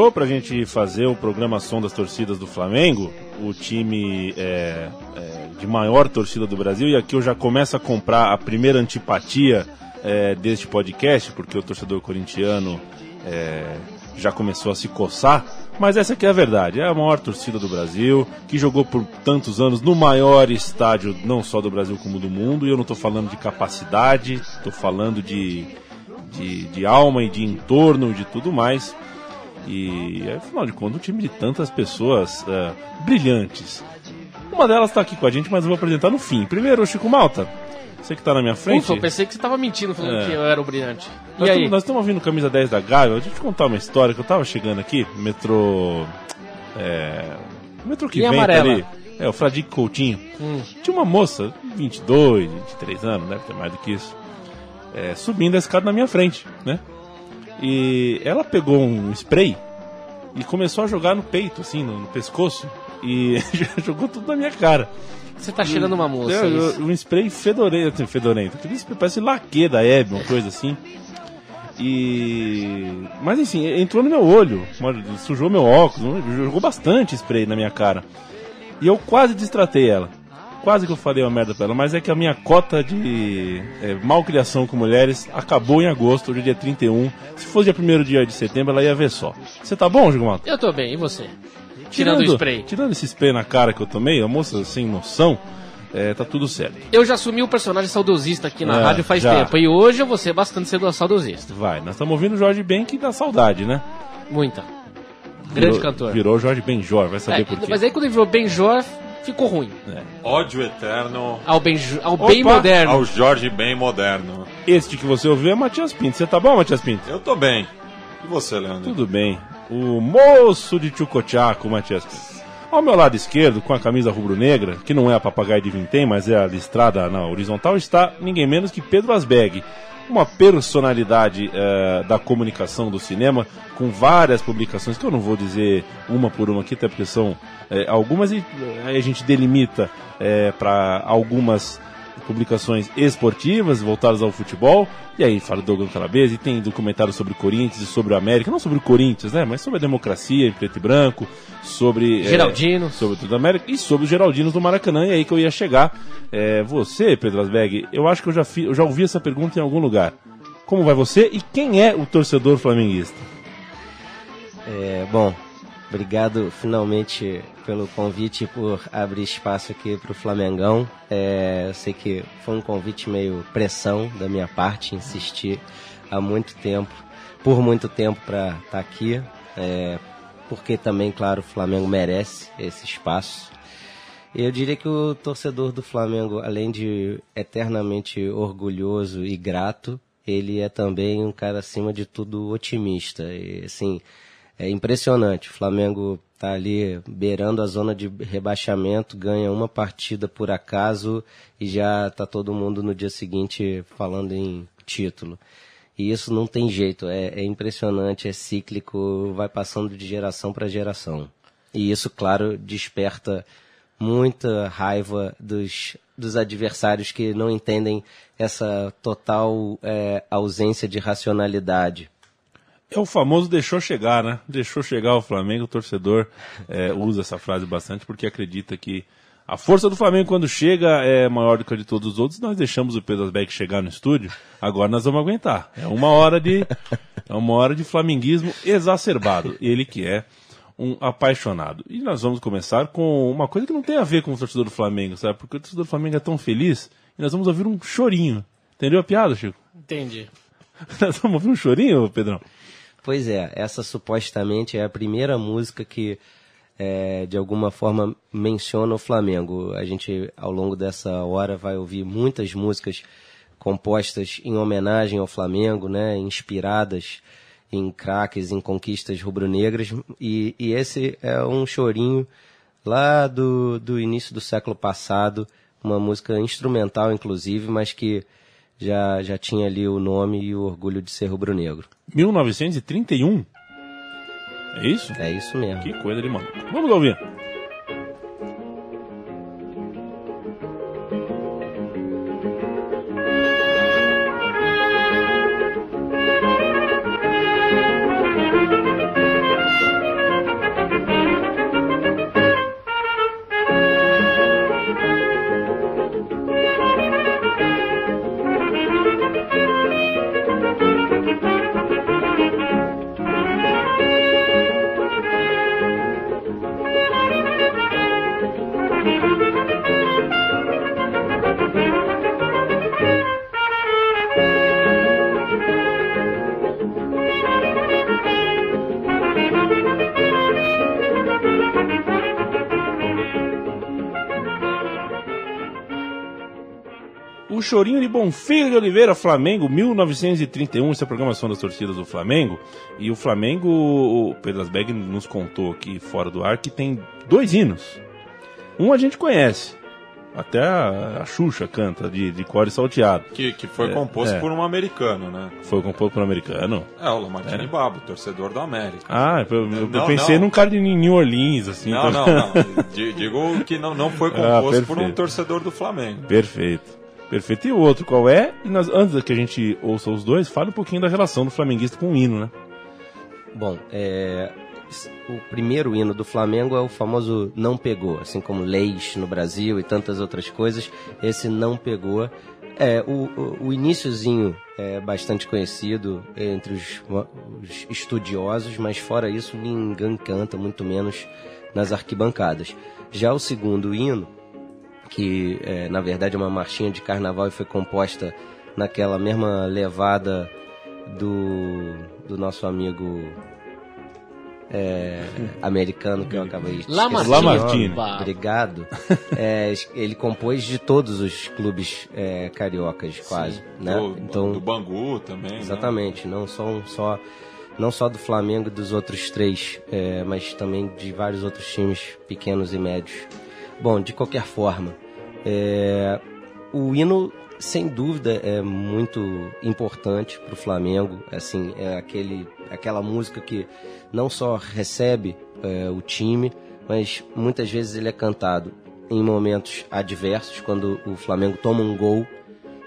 Demorou pra gente fazer o programação das torcidas do Flamengo, o time é, é, de maior torcida do Brasil, e aqui eu já começo a comprar a primeira antipatia é, deste podcast, porque o torcedor corintiano é, já começou a se coçar. Mas essa aqui é a verdade, é a maior torcida do Brasil, que jogou por tantos anos no maior estádio, não só do Brasil como do mundo, e eu não estou falando de capacidade, estou falando de, de, de alma e de entorno, de tudo mais. E afinal de contas, um time de tantas pessoas é, brilhantes. Uma delas está aqui com a gente, mas eu vou apresentar no fim. Primeiro, o Chico Malta. Você que está na minha frente. Ufa, eu pensei que você tava mentindo falando É. que eu era o brilhante. E Nós aí? estamos- Nós estamos ouvindo camisa 10 da Gávea. Deixa eu te contar uma história que eu tava chegando aqui, metrô. É. Metrô que Linha vem tá ali. É, o Fradique Coutinho. Hum. Tinha uma moça, 22, 23 anos, deve ter mais do que isso, é, subindo a escada na minha frente, né? E ela pegou um spray e começou a jogar no peito, assim, no, no pescoço, e jogou tudo na minha cara. Você tá cheirando uma moça. É, isso. um spray fedorento, assim, fedorento. Aquele spray parece laque da Hebe, uma coisa assim. E. Mas assim, entrou no meu olho, sujou meu óculos, jogou bastante spray na minha cara. E eu quase destratei ela. Quase que eu falei uma merda pra ela, mas é que a minha cota de é, malcriação com mulheres acabou em agosto, hoje é dia 31. Se fosse dia 1 dia de setembro, ela ia ver só. Você tá bom, Gilmato? Eu tô bem, e você? Tirando o spray. Tirando esse spray na cara que eu tomei, a moça sem noção, é, tá tudo certo. Eu já assumi o personagem saudosista aqui na É, rádio faz já. tempo. E hoje eu vou ser bastante saudosista. Vai, nós estamos ouvindo o Jorge Ben que dá saudade, né? Muita. Grande Virou- cantor. Virou Jorge Benjor, vai saber É, por quê. mas aí quando ele virou Benjor, ficou ruim. Ódio eterno Ao bem, ao bem Opa, moderno. ao Jorge bem moderno. Este que você ouviu é Matias Pinto. Você tá bom, Matias Pinto? Eu tô bem. E você, Leandro? Tudo bem. O moço de Chucochaco, Matias Pinto. Ao meu lado esquerdo, com a camisa rubro-negra, que não é a papagaio de vintém, mas é a listrada na horizontal, está ninguém menos que Pedro Asbeg. Uma personalidade eh, da comunicação do cinema, com várias publicações, que eu não vou dizer uma por uma aqui, até porque são eh, algumas, e eh, a gente delimita para algumas publicações esportivas voltadas ao futebol. E aí fala do Douglas Calabrese, e tem documentário sobre o Corinthians e sobre o América, não sobre o Corinthians, né? Mas sobre a democracia em preto e branco, sobre. eh, Geraldinos. sobre tudo da América e sobre os Geraldinos do Maracanã. E aí que eu ia chegar. Eh, você, Pedro Asberg, eu acho que eu já, fi- eu já ouvi essa pergunta em algum lugar. Como vai você e quem é o torcedor flamenguista? É, bom, obrigado finalmente pelo convite por abrir espaço aqui para o Flamengão. É, eu sei que foi um convite meio pressão da minha parte, insistir há muito tempo, por muito tempo para estar aqui, é, porque também, claro, o Flamengo merece esse espaço. Eu diria que o torcedor do Flamengo, além de eternamente orgulhoso e grato, ele é também um cara acima de tudo otimista. E assim, é impressionante. O Flamengo tá ali beirando a zona de rebaixamento, ganha uma partida por acaso e já tá todo mundo no dia seguinte falando em título. E isso não tem jeito, é, é impressionante, é cíclico, vai passando de geração para geração. E isso, claro, desperta muita raiva dos, dos adversários que não entendem essa total é, ausência de racionalidade. É o famoso deixou chegar, né? Deixou chegar o Flamengo, o torcedor é, usa essa frase bastante porque acredita que a força do Flamengo quando chega é maior do que a de todos os outros. Nós deixamos o Pedro Asbeck chegar no estúdio, agora nós vamos aguentar. É uma hora de é uma hora de flamenguismo exacerbado. Ele que é um apaixonado. E nós vamos começar com uma coisa que não tem a ver com o torcedor do Flamengo, sabe? Porque o torcedor do Flamengo é tão feliz e nós vamos ouvir um chorinho. Entendeu a piada, Chico? Entendi. Nós vamos ouvir um chorinho, Pedrão? Pois é, essa supostamente é a primeira música que é, de alguma forma menciona o Flamengo. A gente, ao longo dessa hora, vai ouvir muitas músicas compostas em homenagem ao Flamengo, né, inspiradas em craques, em conquistas rubro-negras. E, e esse é um chorinho lá do, do início do século passado, uma música instrumental, inclusive, mas que já, já tinha ali o nome e o orgulho de ser rubro-negro. 1931? É isso? É isso mesmo. Que coisa de maluco. Vamos ouvir. Chorinho de Bonfilho de Oliveira, Flamengo, 1931. Essa é a programação das torcidas do Flamengo. E o Flamengo, o Pedro Asberg nos contou aqui fora do ar que tem dois hinos. Um a gente conhece. Até a, a Xuxa canta de, de core salteado. Que, que foi É, composto é. por um americano, né? Foi composto por um americano. É, o Lamartine Babo, torcedor do América. Ah, eu, eu Não, pensei não. num cara de New Orleans, assim. Não, então- não, não. Di- Digo que não, não foi Ah, composto por um torcedor do Flamengo. Perfeito. Perfeito. E o outro qual é? E nós, antes que a gente ouça os dois, fale um pouquinho da relação do flamenguista com o hino, né? Bom, é, o primeiro hino do Flamengo é o famoso Não Pegou, assim como Leis no Brasil e tantas outras coisas. Esse Não Pegou. É, o, o, o iniciozinho é bastante conhecido entre os, os estudiosos, mas fora isso ninguém canta, muito menos nas arquibancadas. Já o segundo hino, que é, na verdade é uma marchinha de carnaval e foi composta naquela mesma levada do, do nosso amigo é, americano que eu acabei de Lamartine. Obrigado. É, ele compôs de todos os clubes é, cariocas, quase. Né? Do, então, do Bangu também. né? Exatamente, não só, um- só não só do Flamengo e dos outros três, é, mas também de vários outros times pequenos e médios. Bom, de qualquer forma, é, o hino sem dúvida é muito importante para o Flamengo. Assim, é aquele, aquela música que não só recebe é, o time, mas muitas vezes ele é cantado em momentos adversos, quando o Flamengo toma um gol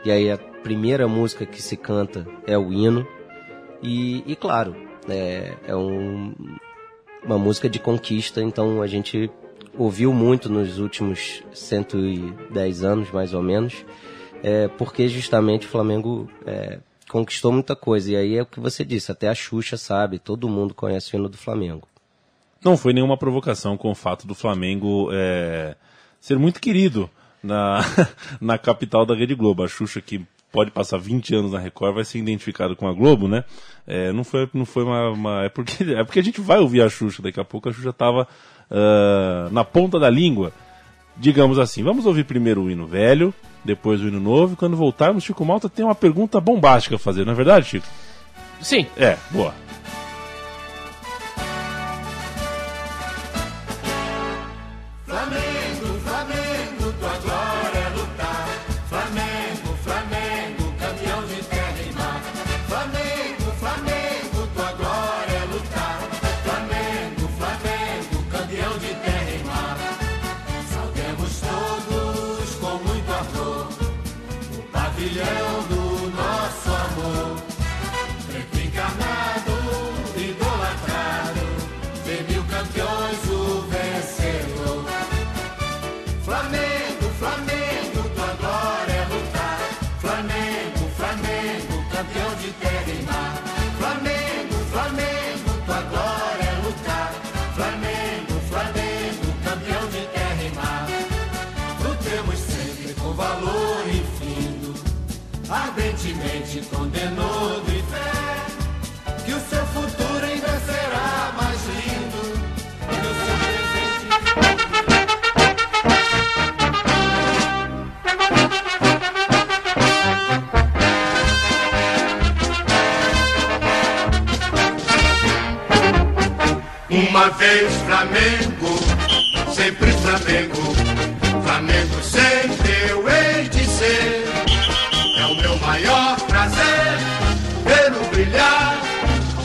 e aí a primeira música que se canta é o hino. E, e claro, é, é um- uma música de conquista, então a gente ouviu muito nos últimos 110 anos, mais ou menos, é, porque justamente o Flamengo é, conquistou muita coisa. E aí é o que você disse, até a Xuxa sabe, todo mundo conhece o hino do Flamengo. Não foi nenhuma provocação com o fato do Flamengo é, ser muito querido na, na capital da Rede Globo. A Xuxa, que pode passar 20 anos na Record, vai ser identificado com a Globo, né? É, não foi, não foi uma, uma- É, porque, é porque a gente vai ouvir a Xuxa daqui a pouco. A Xuxa estava na ponta da língua, digamos assim. Vamos ouvir primeiro o hino velho, depois o hino novo. E quando voltarmos, Chico Malta tem uma pergunta bombástica a fazer, não é verdade, Chico? Sim. É, boa. De terra e mar. Flamengo, Flamengo, tua glória é lutar. Flamengo, Flamengo, campeão de terra e mar. Lutemos sempre com valor infindo, ardentemente condenando Flamengo, sempre Flamengo, Flamengo sempre eu hei de ser. É o meu maior prazer pelo brilhar,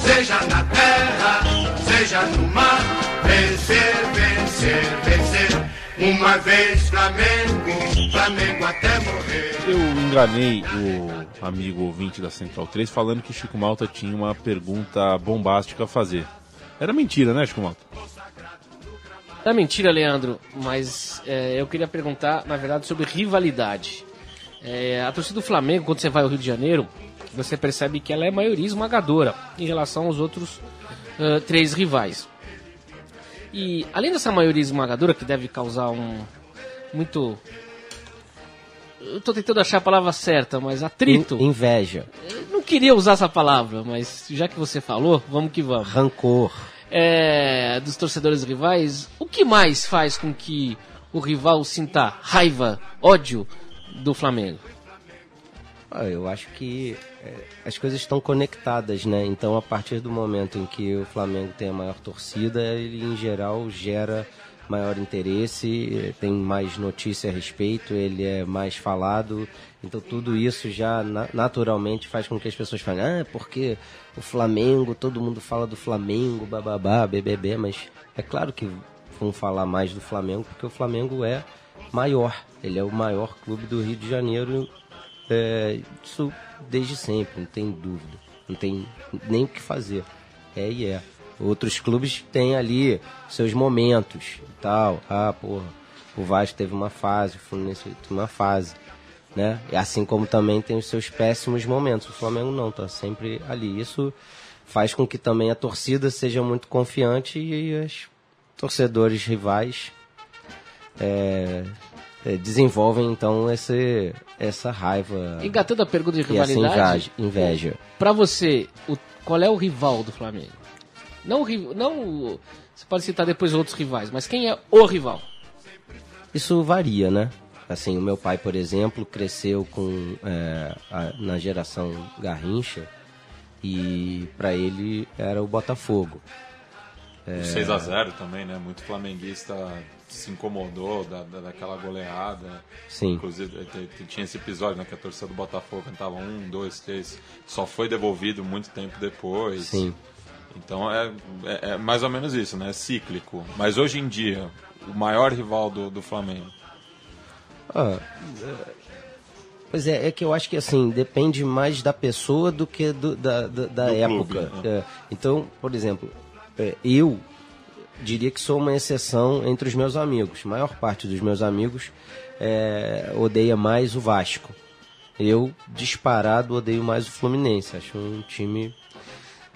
seja na terra, seja no mar. Vencer, vencer, vencer. Uma vez Flamengo, Flamengo até morrer. Eu enganei o amigo ouvinte da Central 3 falando que Chico Malta tinha uma pergunta bombástica a fazer. Era mentira, né, Chico Malta? É mentira, Leandro, mas é, eu queria perguntar, na verdade, sobre rivalidade. É, a torcida do Flamengo, quando você vai ao Rio de Janeiro, você percebe que ela é maioria esmagadora em relação aos outros ah, três rivais. E além dessa maioria esmagadora, que deve causar um muito. Eu tô tentando achar a palavra certa, mas atrito. In- inveja, Eu não queria usar essa palavra, mas já que você falou, vamos que vamos. rancor. É, dos torcedores rivais, o que mais faz com que o rival sinta raiva, ódio do Flamengo? Ah, eu acho que é, as coisas estão conectadas, né? Então, a partir do momento em que o Flamengo tem a maior torcida, ele em geral gera maior interesse, tem mais notícia a respeito, ele é mais falado. Então, tudo isso já na- naturalmente faz com que as pessoas falem: ah, porque o Flamengo, todo mundo fala do Flamengo, bababá, BBB, mas é claro que vão falar mais do Flamengo porque o Flamengo é maior. Ele é o maior clube do Rio de Janeiro é, isso desde sempre, não tem dúvida. Não tem nem o que fazer. É e é. Outros clubes têm ali seus momentos e tal. Ah, porra, o Vasco teve uma fase, o Fluminense teve uma fase. Né? E assim como também tem os seus péssimos momentos. O Flamengo não, tá sempre ali. Isso faz com que também a torcida seja muito confiante e os torcedores rivais é, é, desenvolvem então esse, essa raiva, Engatando a pergunta de e essa rivalidade, inveja. inveja. pra você, o- qual é o rival do Flamengo? Não, não você pode citar depois outros rivais, mas quem é o rival? Isso varia, né? Assim, o meu pai, por exemplo, cresceu com é, a- na geração Garrincha e para ele era o Botafogo. O 6x0 também, né? Muito flamenguista se incomodou da, da- daquela goleada. Sim. Inclusive, te- tinha esse episódio, né? Que a torcida do Botafogo cantava um, dois, três. Só foi devolvido muito tempo depois. Sim. Então é, é, é mais ou menos isso, né? É cíclico. Mas hoje em dia, o maior rival do, do Flamengo. Ah, é, pois é, é que eu acho que assim, depende mais da pessoa do que do- da, da, da Do época. clube, né? É, então, por exemplo, é, eu diria que sou uma exceção entre os meus amigos. A maior parte dos meus amigos é, odeia mais o Vasco. Eu, disparado, odeio mais o Fluminense. Acho um time.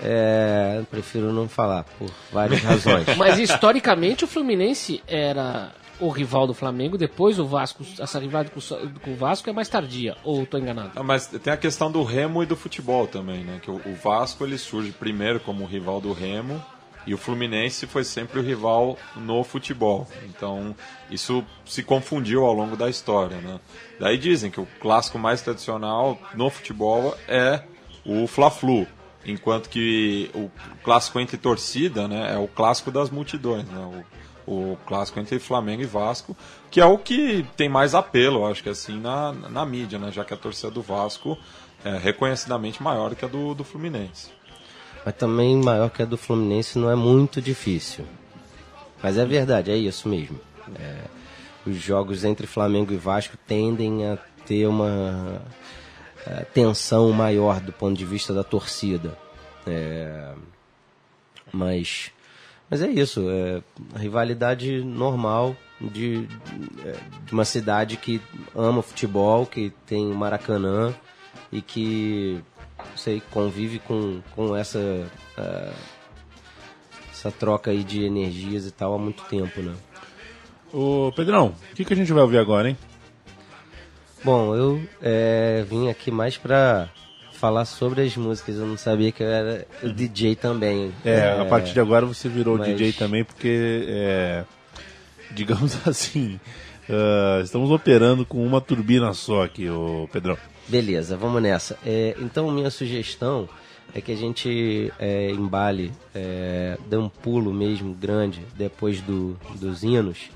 É, prefiro não falar, por várias razões. Mas historicamente o Fluminense era o rival do Flamengo, depois o Vasco, essa rivalidade com, o Vasco é mais tardia, ou estou enganado? Ah, mas tem a questão do Remo e do futebol também, né? Que o, o Vasco ele surge primeiro como rival do Remo e o Fluminense foi sempre o rival no futebol. Então isso se confundiu ao longo da história, né? Daí dizem que o clássico mais tradicional no futebol é o Fla-Flu, enquanto que o clássico entre torcida, né, é o clássico das multidões, né? O, o clássico entre Flamengo e Vasco, que é o que tem mais apelo, acho que assim, na, na mídia, né? Já que a torcida do Vasco é reconhecidamente maior que a do, do Fluminense. Mas também maior que a do Fluminense não é muito difícil. Mas é verdade, é isso mesmo. É, os jogos entre Flamengo e Vasco tendem a ter uma é, tensão maior do ponto de vista da torcida. É, mas, mas é isso, é rivalidade normal de, é, de uma cidade que ama futebol, que tem o Maracanã e que sei, convive com, com essa, ah, essa troca aí de energias e tal há muito tempo, né? Ô, Pedrão, o que, que a gente vai ouvir agora, hein? Bom, eu é, vim aqui mais pra falar sobre as músicas, eu não sabia que eu era o DJ também. É, a partir de agora você virou mas- DJ também, porque, é, digamos assim, ah, estamos operando com uma turbina só aqui, ô Pedrão. Beleza, vamos nessa. É, então, minha sugestão é que a gente é, embale, é, dê um pulo mesmo grande depois do, dos hinos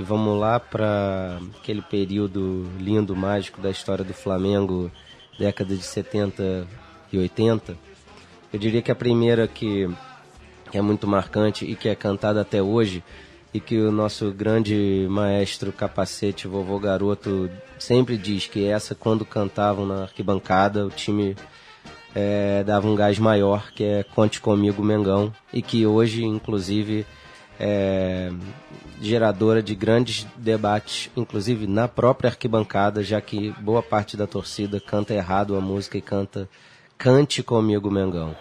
e vamos lá para aquele período lindo, mágico da história do Flamengo, década de 70 e 80. Eu diria que a primeira que é muito marcante e que é cantada até hoje e que o nosso grande maestro capacete, vovô garoto, sempre diz que essa quando cantavam na arquibancada o time é, dava um gás maior, que é Conte Comigo Mengão, e que hoje, inclusive, é geradora de grandes debates, inclusive na própria arquibancada, já que boa parte da torcida canta errado a música e canta Cante Comigo Mengão.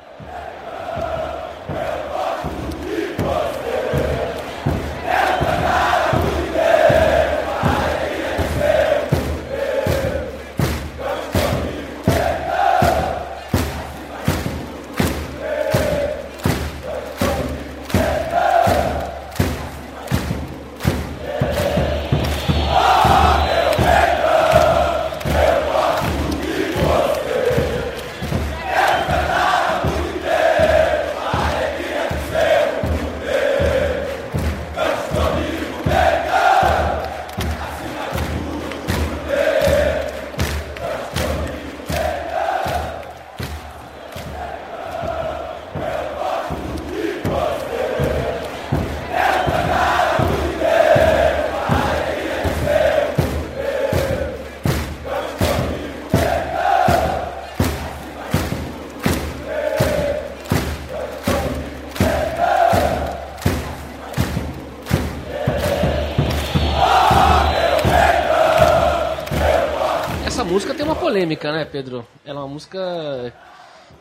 Polêmica, né, Pedro? Ela é uma música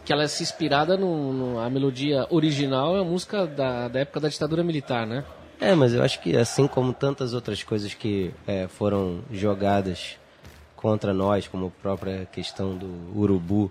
que ela é se inspirada no, no- a melodia original é uma música da, da época da ditadura militar, né? É, mas eu acho que assim como tantas outras coisas que é, foram jogadas contra nós, como a própria questão do urubu,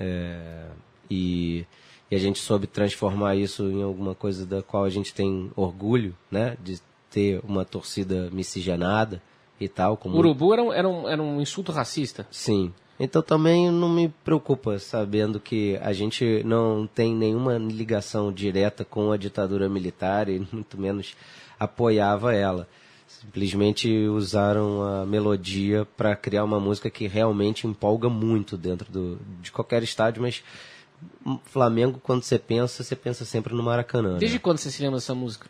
é, e, e a gente soube transformar isso em alguma coisa da qual a gente tem orgulho, né? De ter uma torcida miscigenada e tal. Como Urubu era um, era um, era um insulto racista. Sim. Então também não me preocupa sabendo que a gente não tem nenhuma ligação direta com a ditadura militar e muito menos apoiava ela. Simplesmente usaram a melodia para criar uma música que realmente empolga muito dentro do, de qualquer estádio, mas Flamengo, quando você pensa, você pensa sempre no Maracanã. né? Desde quando você se lembra dessa música?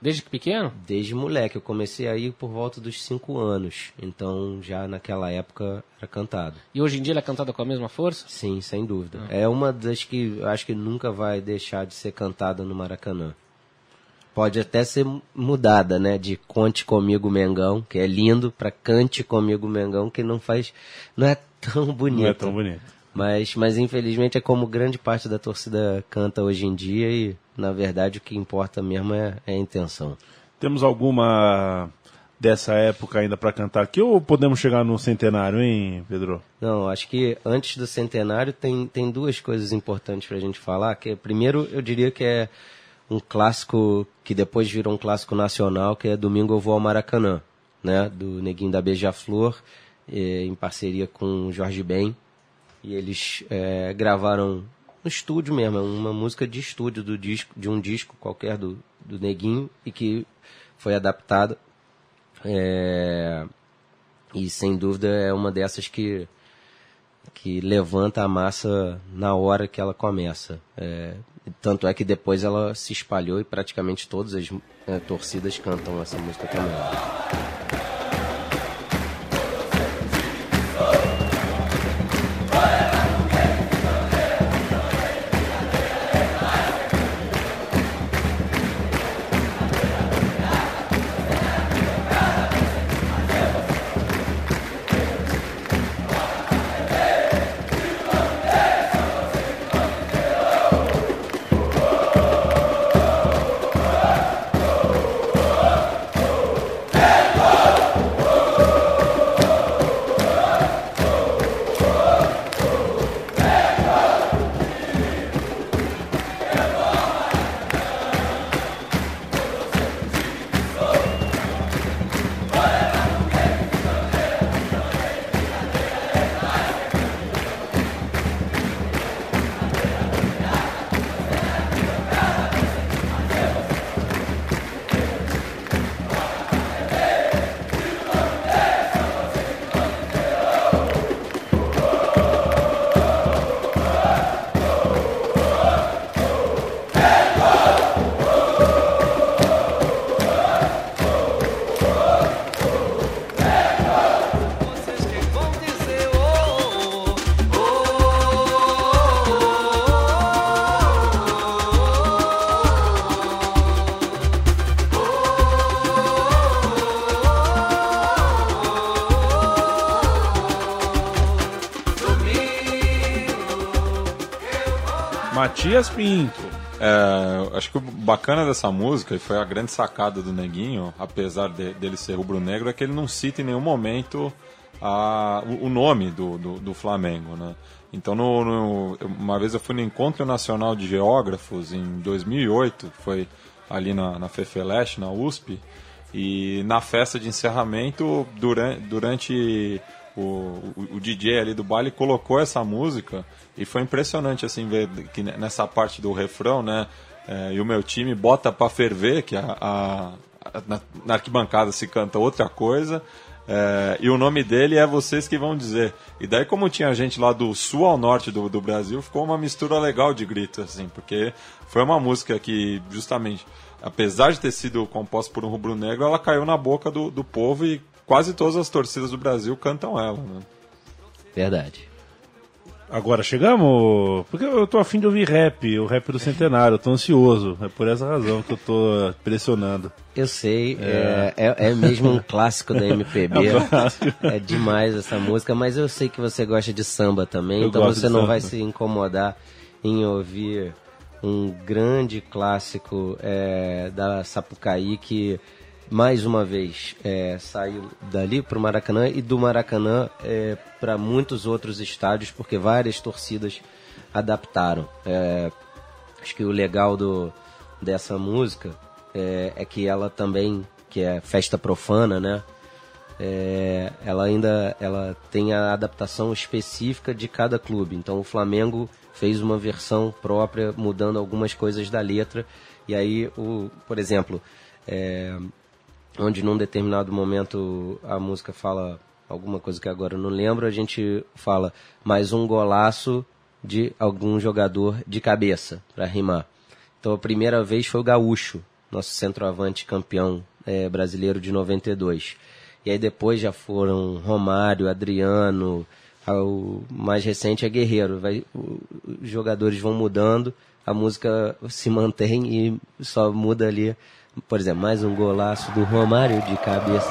Desde pequeno? Desde moleque, eu comecei aí por volta dos 5 anos. Então já naquela época era cantado. E hoje em dia ela é cantada com a mesma força? Sim, sem dúvida. É uma das que eu acho que nunca vai deixar de ser cantada no Maracanã. Pode até ser mudada, né? De Conte Comigo Mengão, que é lindo, para Cante Comigo Mengão, que não faz. não é tão bonito. Não é tão bonito. Mas, mas infelizmente é como grande parte da torcida canta hoje em dia e, na verdade, o que importa mesmo é, é a intenção. Temos alguma dessa época ainda para cantar aqui ou podemos chegar no centenário, hein, Pedro? Não, acho que antes do centenário tem, tem duas coisas importantes pra gente falar. Que é, primeiro, eu diria que é um clássico que depois virou um clássico nacional, que é Domingo Eu Vou ao Maracanã, né? Do Neguinho da Beija-Flor, eh, em parceria com o Jorge Ben. E eles eh, gravaram no estúdio mesmo, é uma música de estúdio do disco, de um disco qualquer do, do Neguinho e que foi adaptada. É, e sem dúvida é uma dessas que que levanta a massa na hora que ela começa. É, tanto é que depois ela se espalhou e praticamente todas as é, torcidas cantam essa música também. Matias Pinto. É, acho que o bacana dessa música, e foi a grande sacada do Neguinho, apesar de- dele ser rubro-negro, é que ele não cita em nenhum momento a- o, o nome do, do, do Flamengo, né? Então, no- no- uma vez eu fui no Encontro Nacional de Geógrafos, em 2008, que foi ali na, na FEFELESH, na USP, e na festa de encerramento, durante, durante o, o, DJ ali do baile colocou essa música e foi impressionante assim ver que nessa parte do refrão, né? é, e o meu time bota pra ferver, que a, a- a- na, na arquibancada se canta outra coisa. é, e o nome dele é vocês que vão dizer. E daí, como tinha gente lá do sul ao norte do, do Brasil, ficou uma mistura legal de gritos, assim, porque foi uma música que, justamente, apesar de ter sido composta por um rubro-negro, ela caiu na boca do, do povo e quase todas as torcidas do Brasil cantam ela, né? Verdade. Agora chegamos? Porque eu tô afim de ouvir rap, o rap do centenário, eu tô ansioso. É por essa razão que eu tô pressionando. Eu sei, é, é, é mesmo um clássico da MPB. É um clássico. É demais essa música, mas eu sei que você gosta de samba também, Eu então você não samba. vai se incomodar em ouvir um grande clássico é, da Sapucaí que mais uma vez é, saiu dali para o Maracanã e do Maracanã é, para muitos outros estádios, porque várias torcidas adaptaram. É, acho que o legal do, dessa música é, é que ela também, que é festa profana, né? É, ela ainda ela tem a adaptação específica de cada clube. Então o Flamengo fez uma versão própria, mudando algumas coisas da letra. E aí, o, por exemplo, é, onde num determinado momento a música fala alguma coisa que agora eu não lembro, a gente fala mais um golaço de algum jogador de cabeça, para rimar. Então a primeira vez foi o Gaúcho, nosso centroavante campeão eh, brasileiro de 92. E aí depois já foram Romário, Adriano, o mais recente é Guerreiro. Vai, os jogadores vão mudando, a música se mantém e só muda ali. Por exemplo, mais um golaço do Romário de cabeça.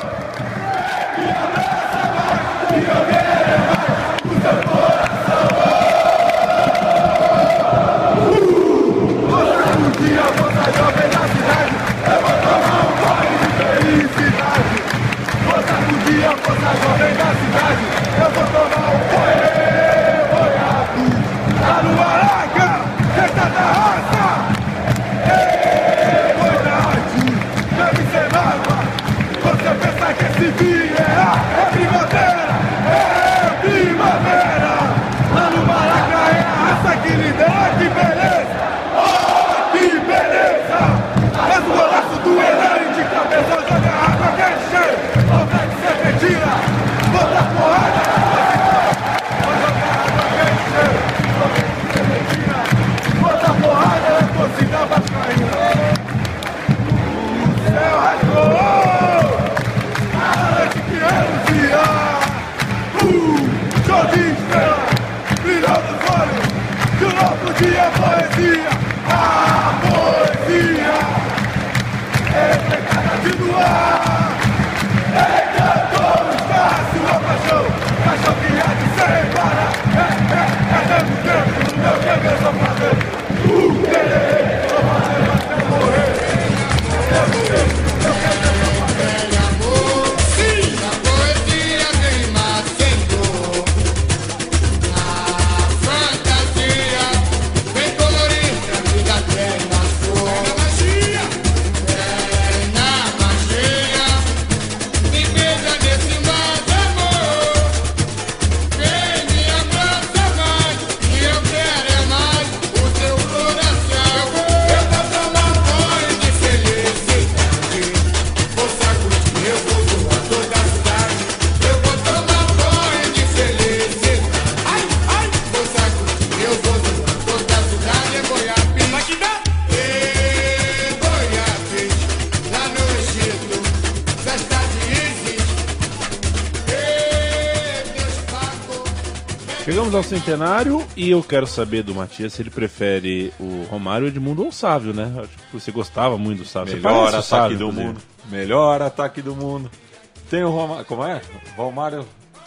Ao centenário e eu quero saber do Matias se ele prefere o Romário, Edmundo ou o Sávio, né? Acho que você gostava muito do Sávio. Melhor ataque Sávio, do inclusive. mundo. Melhor ataque do mundo. Tem o Romário. Como é? Romário.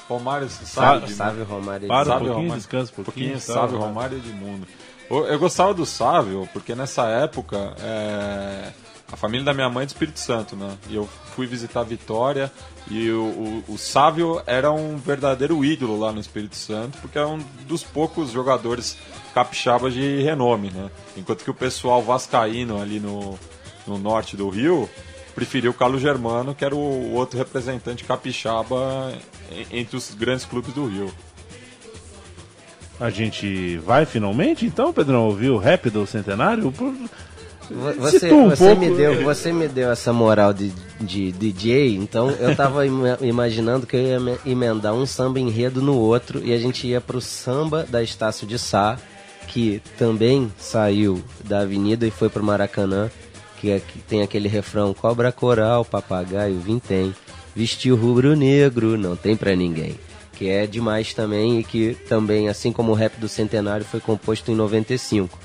Romário sabe. Sávio Romário. Para um Sabe, pouquinho, Romário? descansa um pouquinho. pouquinho tá? sabe Romário Edmundo. Eu, eu gostava do Sávio, porque nessa época é, a família da minha mãe é do Espírito Santo, né? E eu fui visitar Vitória e o, o, o Sávio era um verdadeiro ídolo lá no Espírito Santo, porque era um dos poucos jogadores capixabas de renome, né? Enquanto que o pessoal vascaíno ali no, no norte do Rio preferiu o Carlos Germano, que era o outro representante capixaba en- entre os grandes clubes do Rio. A gente vai finalmente, então, Pedrão, ouvir o rap do centenário? Você, um você, pouco, me deu, é. você me deu essa moral de, de DJ, então eu tava ima- imaginando que eu ia me- emendar um samba enredo no outro e a gente ia pro samba da Estácio de Sá, que também saiu da avenida e foi pro Maracanã, que, é- que tem aquele refrão Cobra Coral, Papagaio, Vintém, vestiu rubro-negro, não tem pra ninguém. Que é demais também e que também, assim como o rap do Centenário, foi composto em 95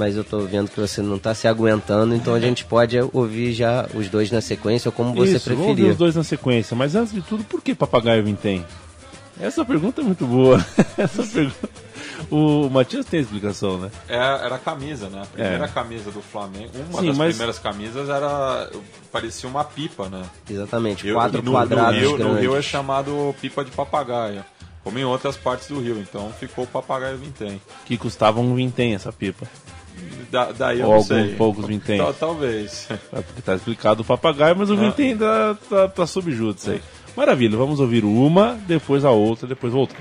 mas eu tô vendo que você não tá se aguentando, então a gente pode ouvir já os dois na sequência ou como você Isso, vamos ouvir preferir. os dois na sequência. Mas antes de tudo, por que Papagaio Vintém? Essa pergunta é muito boa. Essa pergunta... O Matias tem explicação, né? É, era a camisa, né? A primeira É. camisa do Flamengo. Uma Sim, das mas- primeiras camisas era. parecia uma pipa, né? Exatamente, Eu- quatro no, quadrados no Rio, grandes. no Rio é chamado pipa de papagaio. Como em outras partes do Rio, então ficou papagaio vintém. Que custava um vintém essa pipa. Da, daí eu Ou não alguns sei. poucos vinténs. Tal- talvez. É porque tá explicado o papagaio, mas o vintém tá, tá, tá subjúdice aí. Maravilha, vamos ouvir uma, depois a outra, depois outra.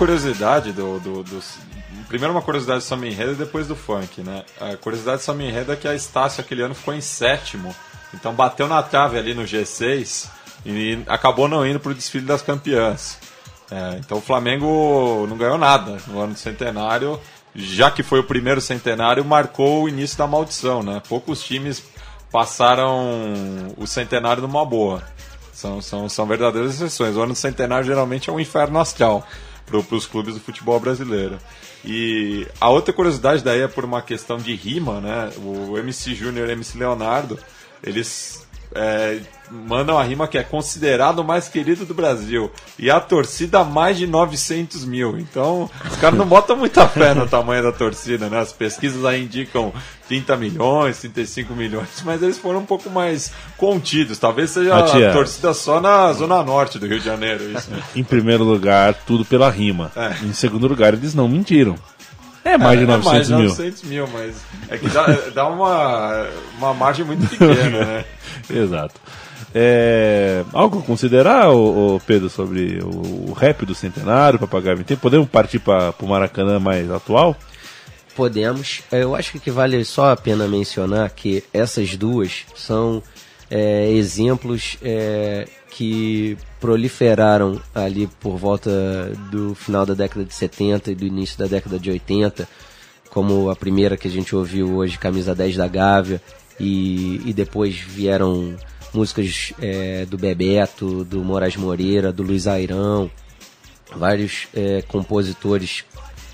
Curiosidade do, do, dos- Primeiro uma curiosidade do Samba Enredo e depois do funk, né? A curiosidade do Samba Enredo é que a Estácio aquele ano ficou em sétimo. Então bateu na trave ali no G6 e acabou não indo pro desfile das campeãs. É, então o Flamengo não ganhou nada no ano do centenário. Já que foi o primeiro centenário, marcou o início da maldição, né? Poucos times passaram o centenário numa boa. São, são, são verdadeiras exceções. O ano do centenário geralmente é um inferno astral para os clubes do futebol brasileiro. E a outra curiosidade daí é por uma questão de rima, né? O MC Júnior e o MC Leonardo, eles é, mandam a rima que é considerado o mais querido do Brasil. E a torcida, mais de 900 mil. Então, os caras não botam muita fé no tamanho da torcida, né? As pesquisas aí indicam 30 milhões, 35 milhões, mas eles foram um pouco mais contidos. Talvez seja Matias. a torcida só na zona norte do Rio de Janeiro. Isso, né? Em primeiro lugar, tudo pela rima. É. Em segundo lugar, eles não mentiram. É mais de É, 900 mais de mil. 900 mil, mas é que dá, dá uma, uma margem muito pequena, né? Exato. É, algo a considerar, ô, ô, Pedro, sobre o, o rap do centenário, Papagaio Vintém? Podemos partir para o Maracanã mais atual? Podemos. É, Eu acho que vale só a pena mencionar que essas duas são é, exemplos é, que proliferaram ali por volta do final da década de 70 e do início da década de 80, como a primeira que a gente ouviu hoje, Camisa 10 da Gávea, e, e depois vieram músicas é, do Bebeto, do Moraes Moreira, do Luiz Airão, vários é, compositores,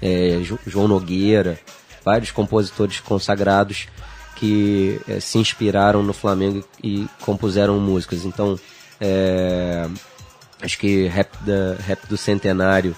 é, Jo- João Nogueira, vários compositores consagrados que é, se inspiraram no Flamengo e compuseram músicas. Então, é, acho que rap, da, rap do Centenário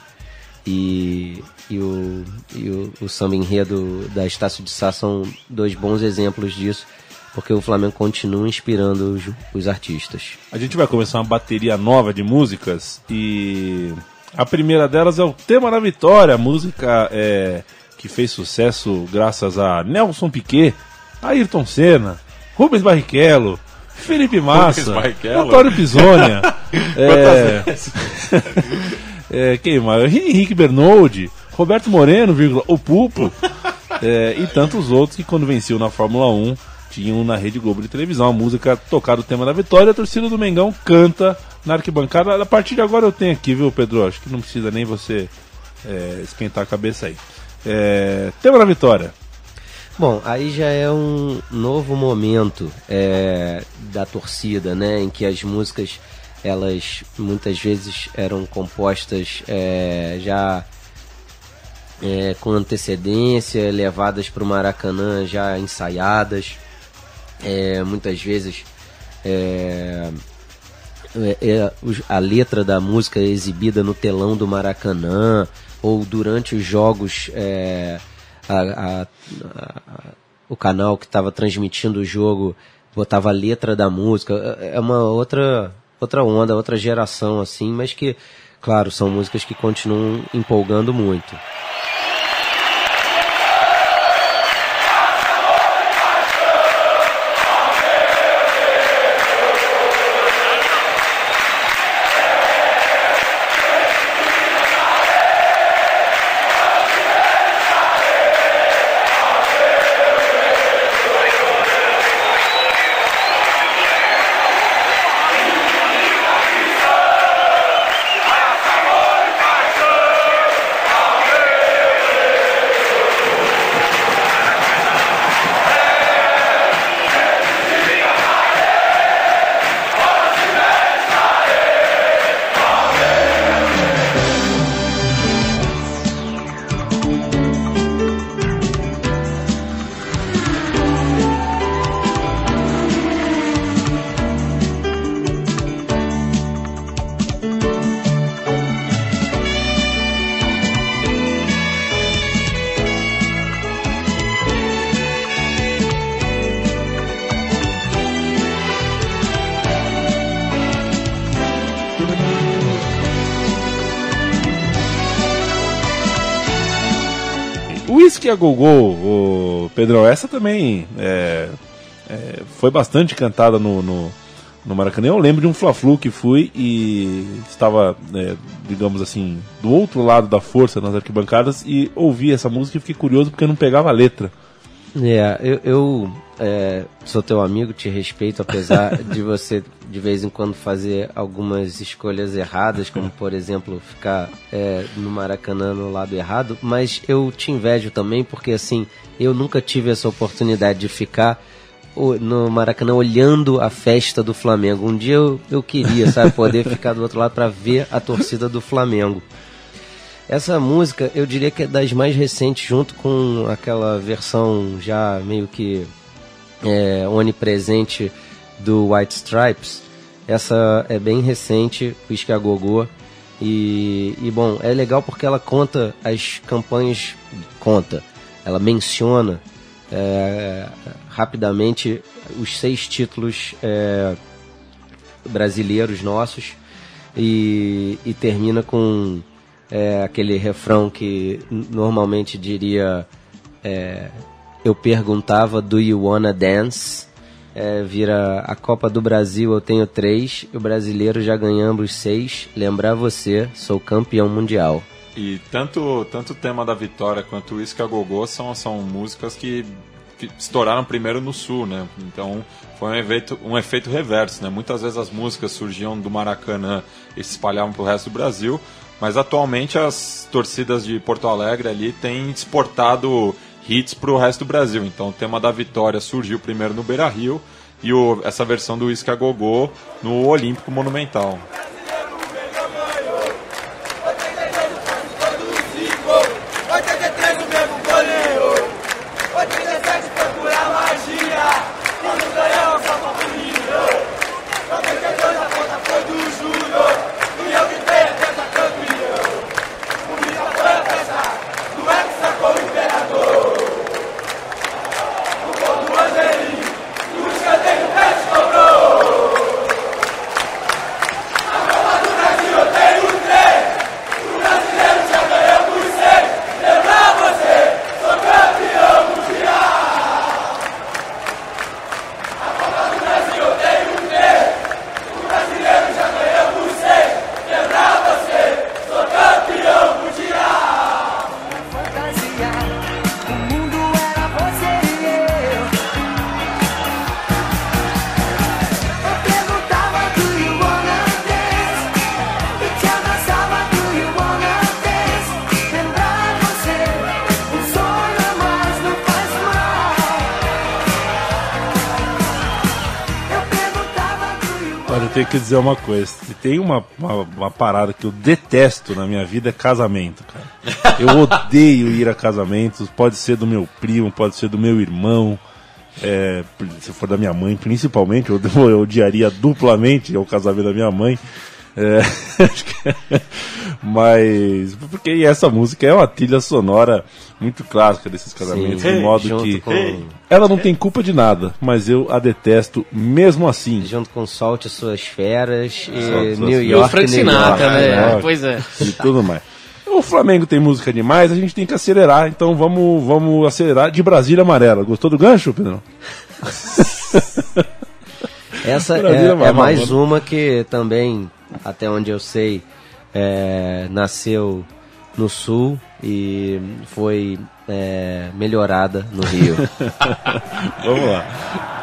e, e, o, e o, o samba enredo da Estácio de Sá são dois bons exemplos disso, porque o Flamengo continua inspirando os, os artistas. A gente vai começar uma bateria nova de músicas e a primeira delas é o Tema da Vitória, música é, que fez sucesso graças a Nelson Piquet, Ayrton Senna, Rubens Barrichello, Felipe Massa? Antônio Pisonia, é, é, quem mais? Henrique Bernoldi, Roberto Moreno, vírgula, o Pupo, é, e tantos outros que quando venciam na Fórmula 1 tinham na Rede Globo de televisão a música tocada o tema da vitória, a torcida do Mengão canta na arquibancada. A partir de agora eu tenho aqui, viu, Pedro? Acho que não precisa nem você é, esquentar a cabeça aí. É, tema da vitória. Bom, aí já é um novo momento é, da torcida, né? Em que as músicas, elas muitas vezes eram compostas é, já é, com antecedência, levadas para o Maracanã já ensaiadas. É, muitas vezes é, é, a letra da música é exibida no telão do Maracanã ou durante os jogos a- a- a- o canal que estava transmitindo o jogo botava a letra da música. É- é uma outra outra onda outra geração assim mas que claro são músicas que continuam empolgando muito Whisky a Gogô, o Pedrão, essa também é, é, foi bastante cantada no, no, no Maracanã. Eu lembro de um Fla-Flu que fui e estava, é, digamos assim, do outro lado da força nas arquibancadas e ouvi essa música e fiquei curioso porque não pegava a letra. É, eu, eu, é, sou teu amigo, te respeito, apesar de você de vez em quando fazer algumas escolhas erradas, como por exemplo ficar é, no Maracanã no lado errado, mas eu te invejo também porque assim eu nunca tive essa oportunidade de ficar no Maracanã olhando a festa do Flamengo. Um dia eu, eu queria, sabe, poder ficar do outro lado para ver a torcida do Flamengo. Essa música, eu diria que é das mais recentes, junto com aquela versão já meio que é, onipresente do White Stripes. Essa é bem recente, Whisky a Gogô. E, e, bom, é legal porque ela conta as campanhas, conta, ela menciona é, rapidamente os seis títulos é, brasileiros nossos e, e termina com é, aquele refrão que normalmente diria é, eu perguntava do you wanna dance É, vira a Copa do Brasil eu tenho três o brasileiro já ganhamos seis lembrar você sou campeão mundial E tanto, tanto o tema da vitória quanto o Isca Gogô são, são músicas que, que estouraram primeiro no Sul, né? Então foi um efeito, um efeito reverso, né? Muitas vezes as músicas surgiam do Maracanã e se espalhavam para o resto do Brasil, mas atualmente as torcidas de Porto Alegre ali têm exportado hits para o resto do Brasil. Então o tema da vitória surgiu primeiro no Beira Rio e o, essa versão do Isca Gogô no Olímpico Monumental. Dizer uma coisa. Se tem uma, uma, uma parada que eu detesto na minha vida é casamento, cara. Eu odeio ir a casamentos. Pode ser do meu primo, pode ser do meu irmão. é, se for da minha mãe, principalmente, eu, eu odiaria duplamente o casamento da minha mãe. É, que- mas porque essa música é uma trilha sonora muito clássica desses casamentos, Sim, de modo que com- ela não tem culpa de nada, mas eu a detesto mesmo assim. junto com Solte Suas Feras e Solte Suas New Feras. E o York, Frank Sinatra, York. né? York. Pois é. e tudo mais. O Flamengo tem música demais, a gente tem que acelerar, então vamos, vamos acelerar de Brasília Amarela. Gostou do gancho, Pedrão? Essa é, é mais uma que também, até onde eu sei, é, nasceu no Sul e foi é, melhorada no Rio. Vamos lá.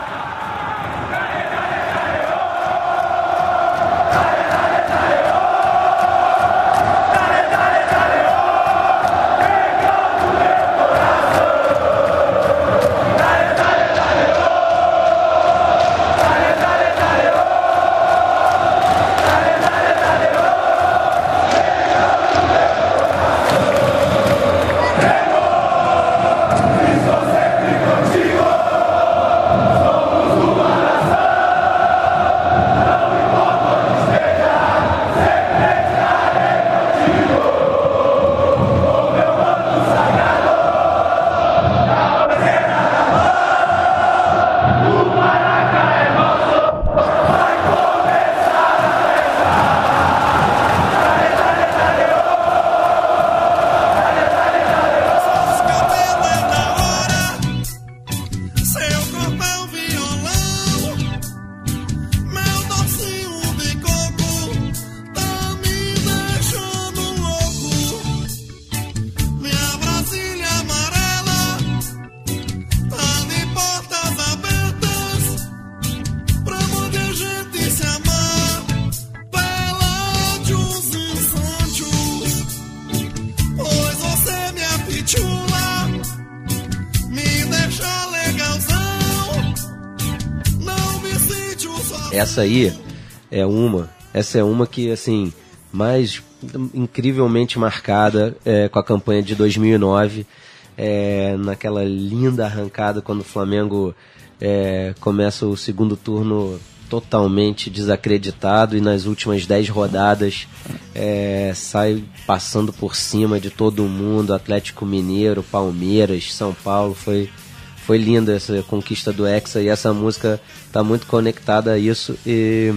Essa aí é uma, essa é uma que assim mais incrivelmente marcada é, com a campanha de 2009, é, naquela linda arrancada quando o Flamengo é, começa o segundo turno totalmente desacreditado e nas últimas 10 rodadas é, sai passando por cima de todo mundo, Atlético Mineiro, Palmeiras, São Paulo, foi foi linda essa conquista do Hexa e essa música tá muito conectada a isso e,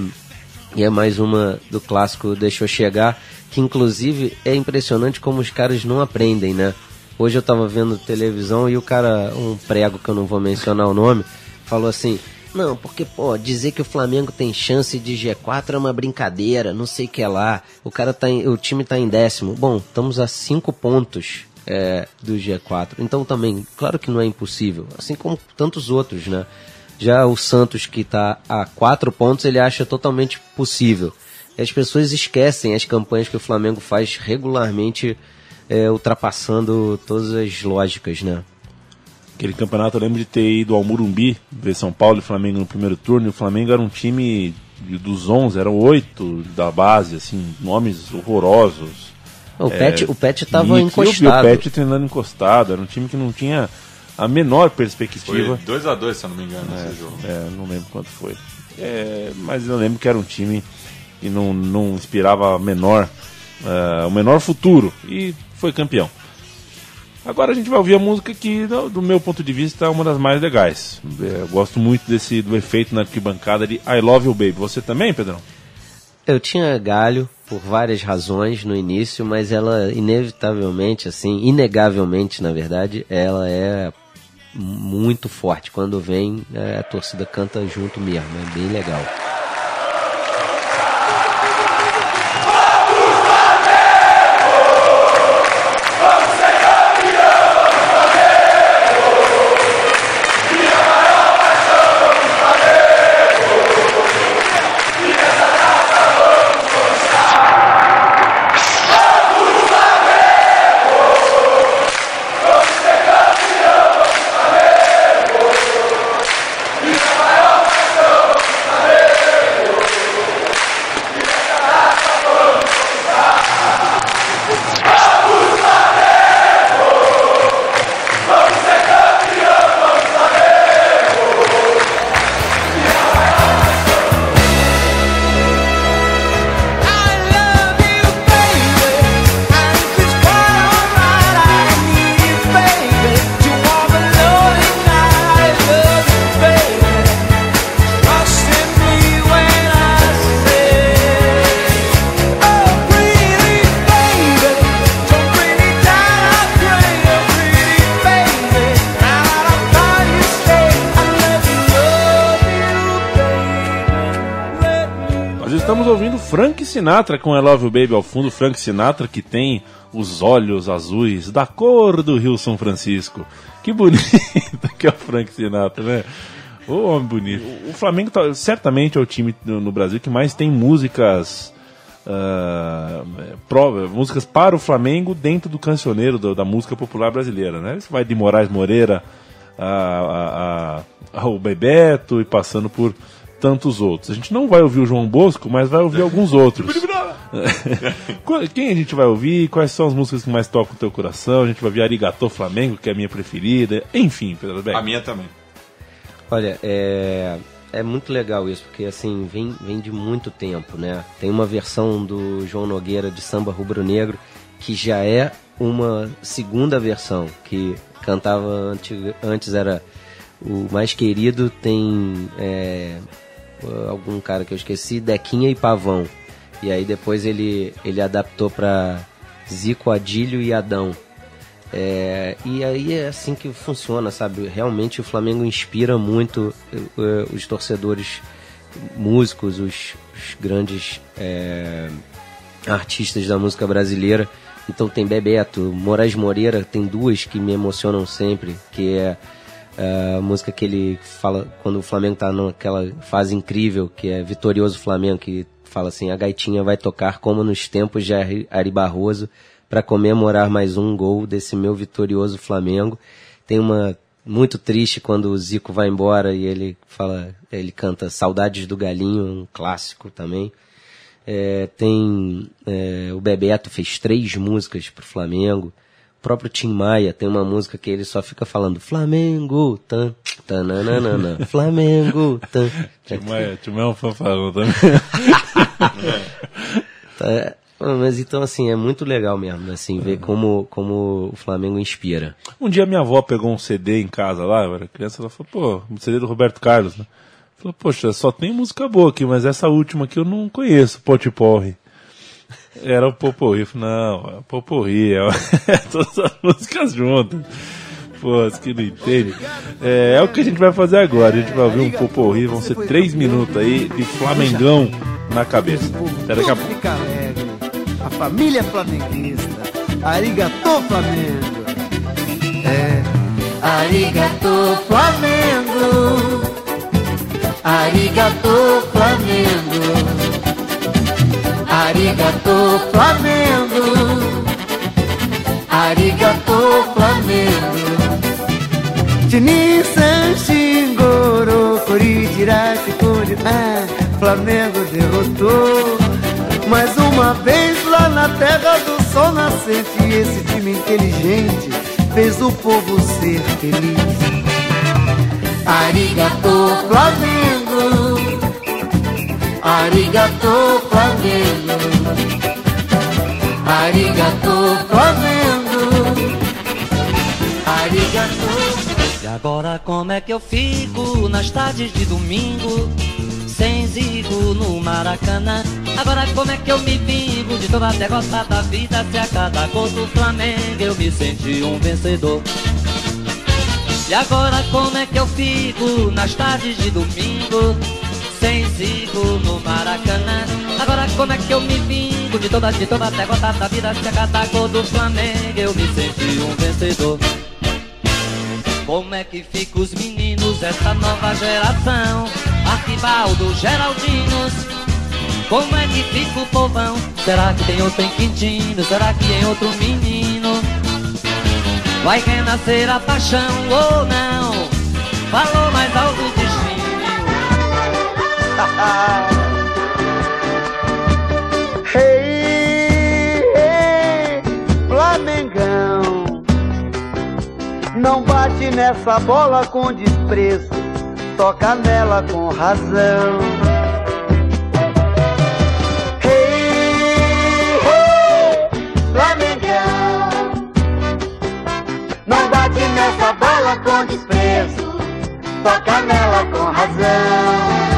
e é mais uma do clássico Deixou Chegar, que inclusive é impressionante como os caras não aprendem, né? Hoje eu tava vendo televisão e o cara, um prego que eu não vou mencionar o nome, falou assim: Não, porque, pô, dizer que o Flamengo tem chance de G4 é uma brincadeira, não sei o que lá. O cara tá em- o time tá em décimo. Bom, estamos a cinco pontos é, do G4. Então também, claro que não é impossível, assim como tantos outros, né? Já o Santos, que está a quatro pontos, ele acha totalmente possível. E as pessoas esquecem as campanhas que o Flamengo faz regularmente, é, ultrapassando todas as lógicas, né? Aquele campeonato eu lembro de ter ido ao Murumbi, ver São Paulo e Flamengo no primeiro turno, e o Flamengo era um time dos 11, eram oito da base, assim, nomes horrorosos. O Pet, o Pet tava e o- encostado. E o Pet treinando encostado, era um time que não tinha a menor perspectiva. 2x2, se eu não me engano, esse jogo. É, não lembro quanto foi. É, mas eu lembro que era um time que não, não inspirava a menor, eh, o menor futuro. E foi campeão. Agora a gente vai ouvir a música que, do, do meu ponto de vista, é uma das mais legais. É, eu gosto muito desse do efeito na arquibancada de I Love You Baby. Você também, Pedrão? Eu tinha galho por várias razões no início, mas ela inevitavelmente, assim, inegavelmente, na verdade, ela é muito forte. Quando vem, é, a torcida canta junto mesmo, é bem legal. Sinatra com I Love You Baby ao fundo. Frank Sinatra que tem os olhos azuis da cor do Rio São Francisco. Que bonito que é o Frank Sinatra, né? Ô homem bonito. O Flamengo tá- certamente é o time no, Brasil que mais tem músicas. ah, é, prova, músicas para o Flamengo dentro do cancioneiro do- da música popular brasileira, né? Você vai de Moraes Moreira a, a- a- ao Bebeto e passando por tantos outros. A gente não vai ouvir o João Bosco, mas vai ouvir alguns outros. Qu- Quem a gente vai ouvir? Quais são as músicas que mais tocam o teu coração? A gente vai ouvir Arigatô Flamengo, que é a minha preferida. Enfim, Pedro Beck. A minha também. Olha, é, é muito legal isso, porque assim, vem, vem de muito tempo, né? Tem uma versão do João Nogueira de Samba Rubro Negro que já é uma segunda versão, que cantava anti- antes era o mais querido, tem é, algum cara que eu esqueci, Dequinha e Pavão. E aí depois ele, ele adaptou para Zico, Adílio e Adão. É, e aí é assim que funciona, sabe? Realmente o Flamengo inspira muito eh, os torcedores músicos, os, os grandes eh, artistas da música brasileira. Então tem Bebeto, Moraes Moreira, tem duas que me emocionam sempre, que é a música que ele fala quando o Flamengo tá naquela fase incrível, que é Vitorioso Flamengo, que fala assim, a gaitinha vai tocar como nos tempos de Ari Ari Barroso, para comemorar mais um gol desse meu vitorioso Flamengo. Tem uma muito triste quando o Zico vai embora e ele fala, ele canta Saudades do Galinho, um clássico também. É, tem é, o Bebeto fez três músicas pro Flamengo. Próprio Tim Maia tem uma música que ele só fica falando Flamengo, tan, tananana, Flamengo, tan. Timaya, Timaya é um fanfarrão também. Tá, mas então assim, é muito legal mesmo, assim, ver como, como o Flamengo inspira. Um dia minha avó pegou um CD em casa lá, eu era criança, ela falou, pô, um CD do Roberto Carlos, né? Falou, poxa, só tem música boa aqui, mas essa última aqui eu não conheço, Pote Porre. Era o Poporri, não, é o Poporri, é todas as músicas juntas. Pô, que não entende. É, é o que a gente vai fazer agora, a gente vai ouvir um Poporri, vão ser três minutos aí de Flamengão na cabeça. Até daqui a pouco. Fica alegre, a família flamenguista. Arigatô Flamengo. É. Arigatô Flamengo. Arigatô Flamengo. Arigatô Flamengo. Arigatô Flamengo. Tinisan Shingoro Korijiraki Kori Ah, Flamengo derrotou Mais uma vez lá na terra do sol nascente Esse time inteligente fez o povo ser feliz Arigato Flamengo Arigato Flamengo Arigato Flamengo Arigato. E agora como é que eu fico nas tardes de domingo? Sem zigo no Maracanã. Agora como é que eu me vingo de toda a derrota da vida? Se a cada gol do Flamengo eu me senti um vencedor. E agora como é que eu fico nas tardes de domingo Sem zigo no Maracanã Agora como é que eu me vingo de toda, de toda a derrota da vida Se a cada gol do Flamengo eu me senti um vencedor como é que fica os meninos dessa nova geração? Arquibaldo, Geraldinos. Como é que fica o povão? Será que tem outro em Quintino? Será que tem outro menino? Vai renascer a paixão ou não? Falou mais alto. Hey, hey, Flamengão. Não bate nessa bola com desprezo Toca nela com razão. Hey, Flamengão. Não bate nessa bola com desprezo Toca nela com razão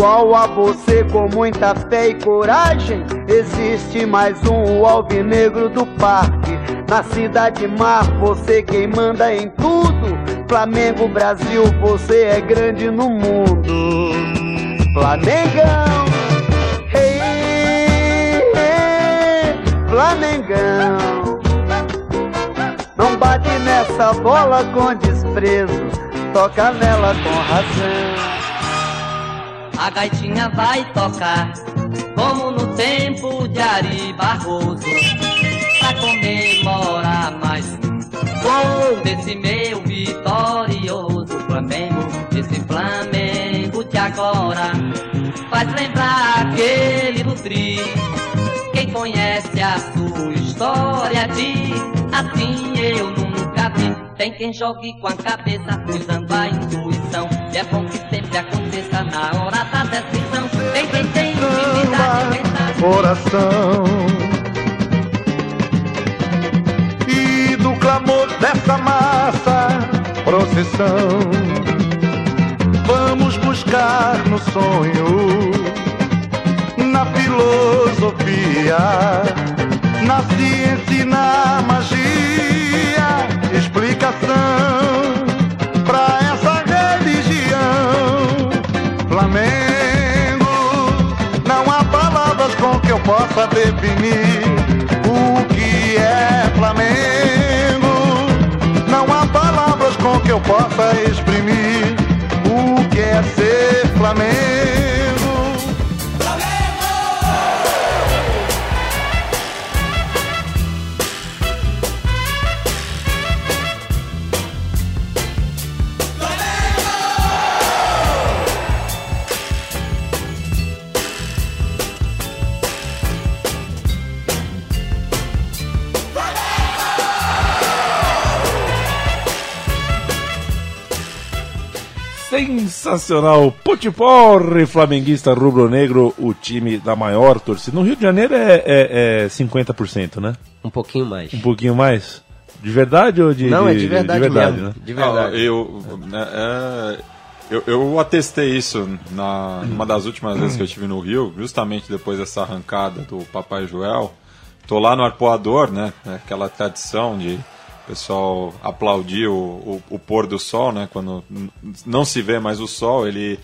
Igual a você com muita fé e coragem. Existe mais um alvinegro do parque. Na cidade mar, você quem manda em tudo. Flamengo, Brasil, você é grande no mundo. Flamengão hey, hey, Flamengão. Não bate nessa bola com desprezo. Toca nela com razão A gaitinha vai tocar. Como no tempo de Ari Barroso. Pra comemorar mais um gol Desse meu vitorioso Flamengo. Esse Flamengo de agora Faz lembrar aquele do tri. Quem conhece a sua história diz Assim eu nunca vi Tem quem jogue com a cabeça Usando a intuição. E é bom que sempre aconteça na hora da decisão. Tem quem tem humildade mental coração. E do clamor dessa massa procissão. Vamos buscar no sonho na filosofia na ciência e na magia explicação pra essa religião Flamengo não há palavras com que eu possa definir o que é Flamengo. Não há palavras com que eu possa exprimir o que é ser Flamengo. Sensacional! Putiporre, flamenguista rubro-negro, o time da maior torcida. No Rio de Janeiro é, é, é 50%, né? Um pouquinho mais. Um pouquinho mais? De verdade ou de Não, é de, de verdade, mesmo. né? De verdade. Ah, eu, né, é, eu, eu atestei isso na, numa das últimas vezes que eu estive no Rio, justamente depois dessa arrancada do Papai Joel. Tô lá no Arpoador, né? é Aquela tradição de o pessoal aplaudir o, o, o pôr do sol, né? Quando não se vê mais o sol, ele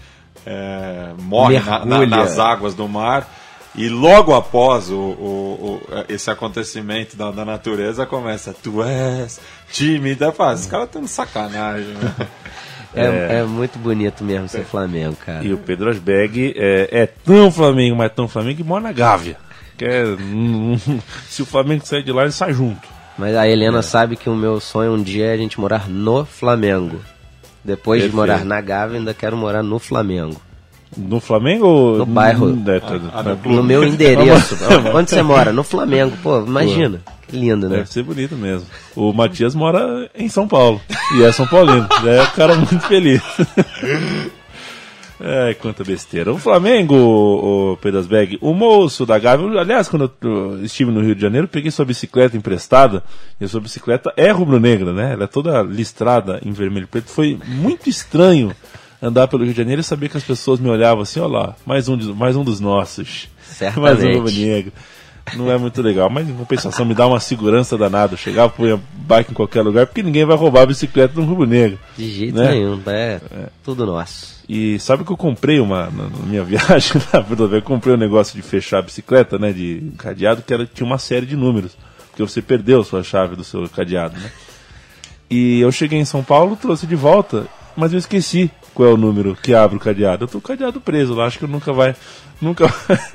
é, morre na- na- nas águas do mar. E logo após o, o- o- esse acontecimento da, da natureza começa, tu és tímida, faz, os caras estão de sacanagem. Né? É, é muito bonito mesmo ser Flamengo, cara. E o Pedro Asberg é, é tão Flamengo, mas tão Flamengo que mora na Gávea. Que é, se o Flamengo sair de lá, ele sai junto. Mas a Helena sabe que o meu sonho um dia é a gente morar no Flamengo. Depois Perfeito. de morar na Gávea, ainda quero morar no Flamengo. No Flamengo ou No bairro. Hum, é, Ah, no clube. No meu endereço. Onde você mora? No Flamengo. Pô, imagina. Que lindo, né? Deve ser bonito mesmo. O Matias mora em São Paulo. E é São Paulino. É um cara muito feliz. Ai, quanta besteira. O Flamengo, o Pedro Asberg, o moço da Gávea. Aliás, quando eu estive no Rio de Janeiro, peguei sua bicicleta emprestada. E a sua bicicleta é rubro-negra, né? Ela é toda listrada em vermelho e preto. Foi muito estranho andar pelo Rio de Janeiro e saber que as pessoas me olhavam assim: ó lá, mais um, mais um dos nossos. Mais um Certamente. rubro-negro. Não é muito legal, mas em compensação me dá uma segurança danada. Eu chegava, punha bike em qualquer lugar, porque ninguém vai roubar a bicicleta de um rubro-negro. De jeito Né? nenhum. É, tudo nosso. E sabe que eu comprei uma, na, na minha viagem na Rodovia, eu comprei um negócio de fechar a bicicleta, né, de cadeado, que era, tinha uma série de números, porque você perdeu a sua chave do seu cadeado, né. E eu cheguei em São Paulo, trouxe de volta, mas eu esqueci qual é o número que abre o cadeado. Eu tô com o cadeado preso lá, acho que eu nunca vai, nunca,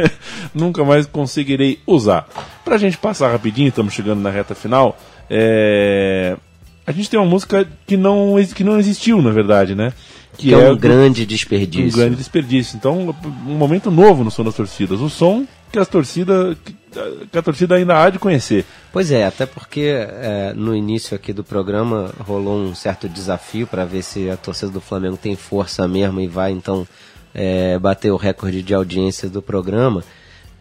nunca mais conseguirei usar. Pra gente passar rapidinho, estamos chegando na reta final, é... A gente tem uma música que não, que não existiu, na verdade, né? Que, é um do- grande um desperdício. grande desperdício. Então, um momento novo no som das torcidas. O som que as torcidas que, que a torcida ainda há de conhecer. Pois é, até porque é, no início aqui do programa rolou um certo desafio para ver se a torcida do Flamengo tem força mesmo e vai então é, bater o recorde de audiência do programa.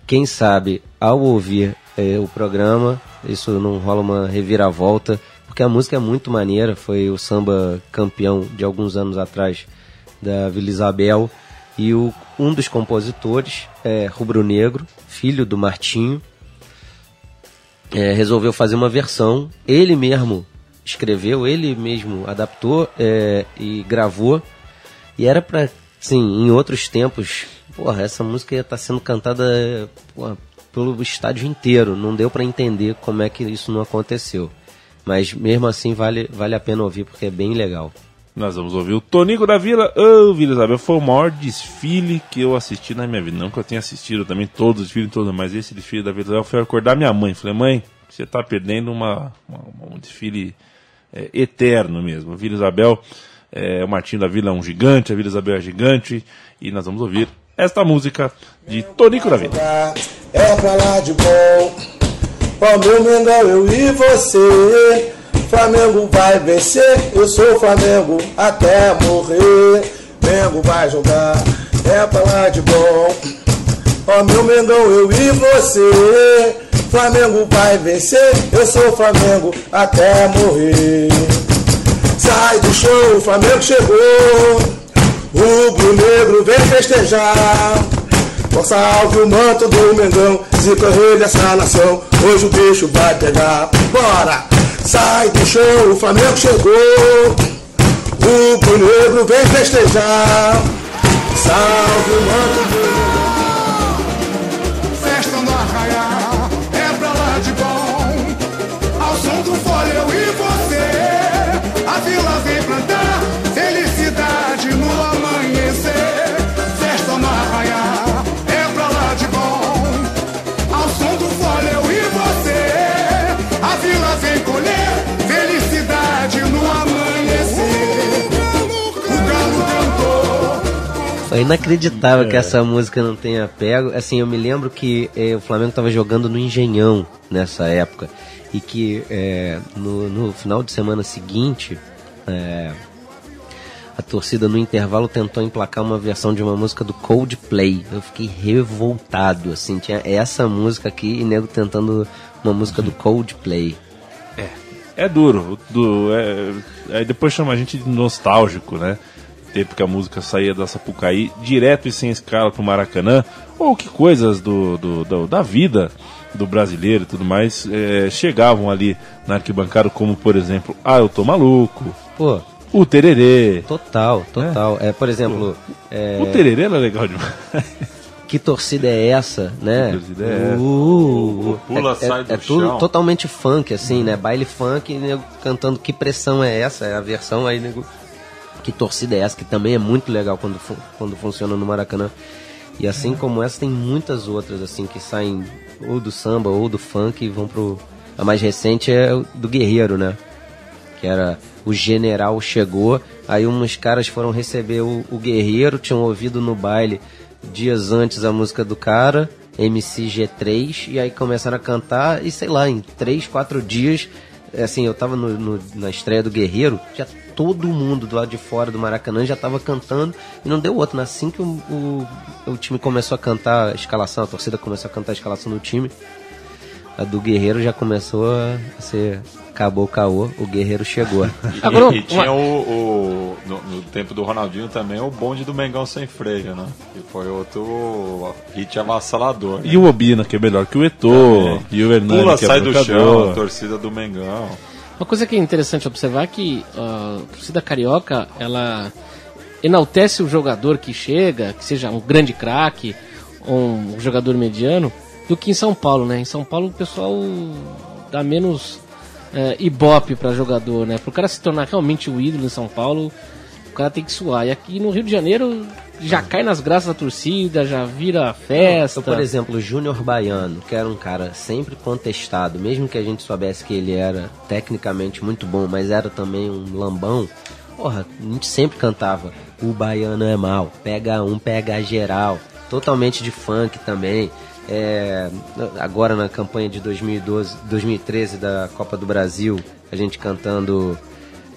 Quem sabe ao ouvir é, o programa isso não rola uma reviravolta, porque a música é muito maneira. Foi o samba campeão de alguns anos atrás da Vila Isabel. E o, um dos compositores é rubro-negro, filho do Martinho, é, resolveu fazer uma versão. Ele mesmo escreveu, ele mesmo adaptou é, e gravou. E era pra, sim, em outros tempos, porra, essa música ia estar sendo cantada porra, pelo estádio inteiro. Não deu pra entender como é que isso não aconteceu. Mas mesmo assim vale, vale a pena ouvir porque é bem legal. Nós vamos ouvir o Tonico da Vila. Ô, Vila Isabel, foi o maior desfile que eu assisti na minha vida. Não que eu tenha assistido também todos os desfiles, todos, mas esse desfile da Vila Isabel foi acordar minha mãe. Falei, mãe, você tá perdendo uma, uma- um desfile é, eterno mesmo. Vila Isabel, é, o Martinho da Vila é um gigante, a Vila Isabel é gigante. E nós vamos ouvir esta música de Tonico da Vila. É pra lá de bom. Ó meu Mengão, eu e você. Flamengo vai vencer. Eu sou Flamengo até morrer. Mengo vai jogar. É pra lá de bom. Ó meu Mengão, eu e você. Flamengo vai vencer. Eu sou Flamengo até morrer. Sai do show, o Flamengo chegou. Rubro negro vem festejar. Com salve o manto do Mengão, zica rei dessa nação. Hoje o bicho vai pegar. Bora! Sai do show, o Flamengo chegou. Rubro negro vem festejar. Salve o manto do cantou. É inacreditável que essa música não tenha pego. Assim, eu me lembro que eh, o Flamengo estava jogando no Engenhão nessa época. E que eh, no, no final de semana seguinte, eh, a torcida no intervalo tentou emplacar uma versão de uma música do Coldplay. Eu fiquei revoltado, assim, tinha essa música aqui e nego tentando uma música do Coldplay. É duro. Do, é, aí depois chama a gente de nostálgico, né? Tempo que a música saía da Sapucaí direto e sem escala pro Maracanã. Ou que coisas do, do- do- da vida do brasileiro e tudo mais é, chegavam ali na arquibancada, como por exemplo, Ah, eu tô maluco, Pô, o Tererê. total, total. É, por exemplo, é, O Tererê era legal demais. que torcida é essa, né? Que torcida é essa? Uh, Pula, é, sai é, do é tudo chão. totalmente funk, assim, né? Baile funk, e nego cantando que pressão é essa, é a versão aí, nego, que torcida é essa, que também é muito legal quando, quando funciona no Maracanã. E assim como essa, tem muitas outras, assim, que saem ou do samba ou do funk e vão pro. A mais recente é do Guerreiro, né? que era o general chegou, aí uns caras foram receber o, o guerreiro, tinham ouvido no baile dias antes a música do cara, MCG3, e aí começaram a cantar, e sei lá, em três, quatro dias, assim, eu tava no- no- na estreia do Guerreiro, já todo mundo do lado de fora do Maracanã já tava cantando, e não deu outro, né? assim que o, o, o time começou a cantar a escalação, a torcida começou a cantar a escalação do time, a do Guerreiro já começou a ser. Acabou o caô, o Guerreiro chegou. E, e tinha o, o- no, no tempo do Ronaldinho também o bonde do Mengão sem freio, né? Que foi outro hit avassalador. né? E o Obina, que é melhor que o Eto'o, e o Hernani, Pula, que é sai do chão, a torcida do Mengão. Uma coisa que é interessante observar é que a torcida carioca, ela enaltece o jogador que chega, que seja um grande craque um jogador mediano, do que em São Paulo, né? Em São Paulo o pessoal dá menos eh, ibope para jogador, né? Pro cara se tornar realmente o ídolo em São Paulo, o cara tem que suar. E aqui no Rio de Janeiro já cai nas graças da torcida, já vira festa. Então, por exemplo, o Júnior Baiano, que era um cara sempre contestado, mesmo que a gente soubesse que ele era tecnicamente muito bom, mas era também um lambão. Porra, a gente sempre cantava O Baiano é mal, pega um, pega geral. Totalmente de funk também. É, agora na campanha de 2012, 2013 da Copa do Brasil, a gente cantando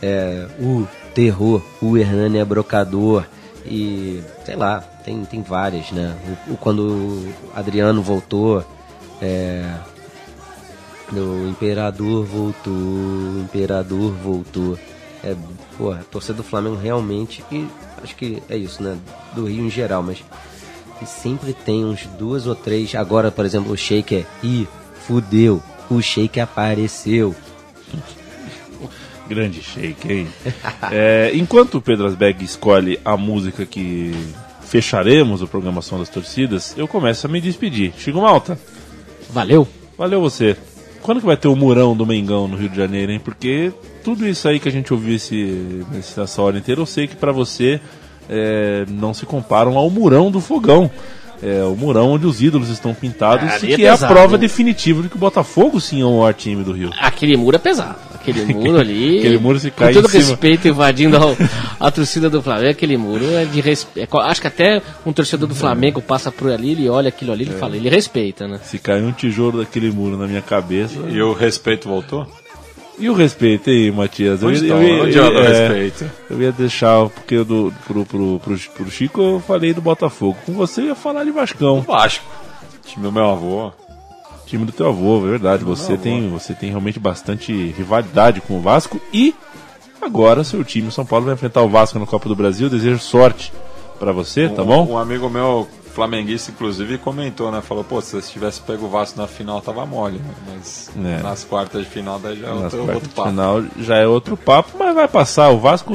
é, o terror, o Hernani é brocador e sei lá, tem, tem várias, né? O, o- quando o Adriano voltou, é, o Imperador voltou, o Imperador voltou. É, porra, a torcida do Flamengo realmente, e acho que é isso, né? Do Rio em geral, mas sempre tem uns duas ou três. Agora, por exemplo, o Sheik é, ih, fudeu, o Sheik apareceu. Grande shake, hein? É, enquanto o Pedro Asbeg escolhe a música que fecharemos a programação das torcidas, eu começo a me despedir. Chico Malta, Valeu! valeu você. Quando que vai ter o murão do Mengão no Rio de Janeiro, hein? Porque tudo isso aí que a gente ouviu esse, nessa hora inteira, eu sei que pra você é, não se comparam ao murão do fogão. É o murão onde os ídolos estão pintados, Ah, e é que é a pesado, prova definitiva de que o Botafogo sim é o maior time do Rio. Aquele muro é pesado. Aquele muro ali. Aquele muro se Com cai todo em cima. respeito, invadindo ao- a, torcida do Flamengo, aquele muro é de respeito. acho que até um torcedor do Flamengo passa por ali, ele olha aquilo ali, ele fala, ele respeita, né? Se cair um tijolo daquele muro na minha cabeça. E o respeito voltou? E o respeito aí, Matias? Onde, eu, Onde eu- anda o é, respeito? eu ia deixar, porque eu do, pro, pro, pro, pro Chico eu falei do Botafogo. Com você eu ia falar de Vascão. Vasco. Time do meu avô. Time do teu avô, é verdade. Você tem, você tem realmente bastante rivalidade com o Vasco. E agora seu time, São Paulo, vai enfrentar o Vasco na Copa do Brasil. Desejo sorte pra você, tá Um- bom? Um amigo meu, flamenguista, inclusive, comentou, né? Falou, pô, se você tivesse pego o Vasco na final, tava mole. né? Mas É. nas quartas de final, daí já é Nas outro, outro papo. final já é outro papo, mas vai passar. O Vasco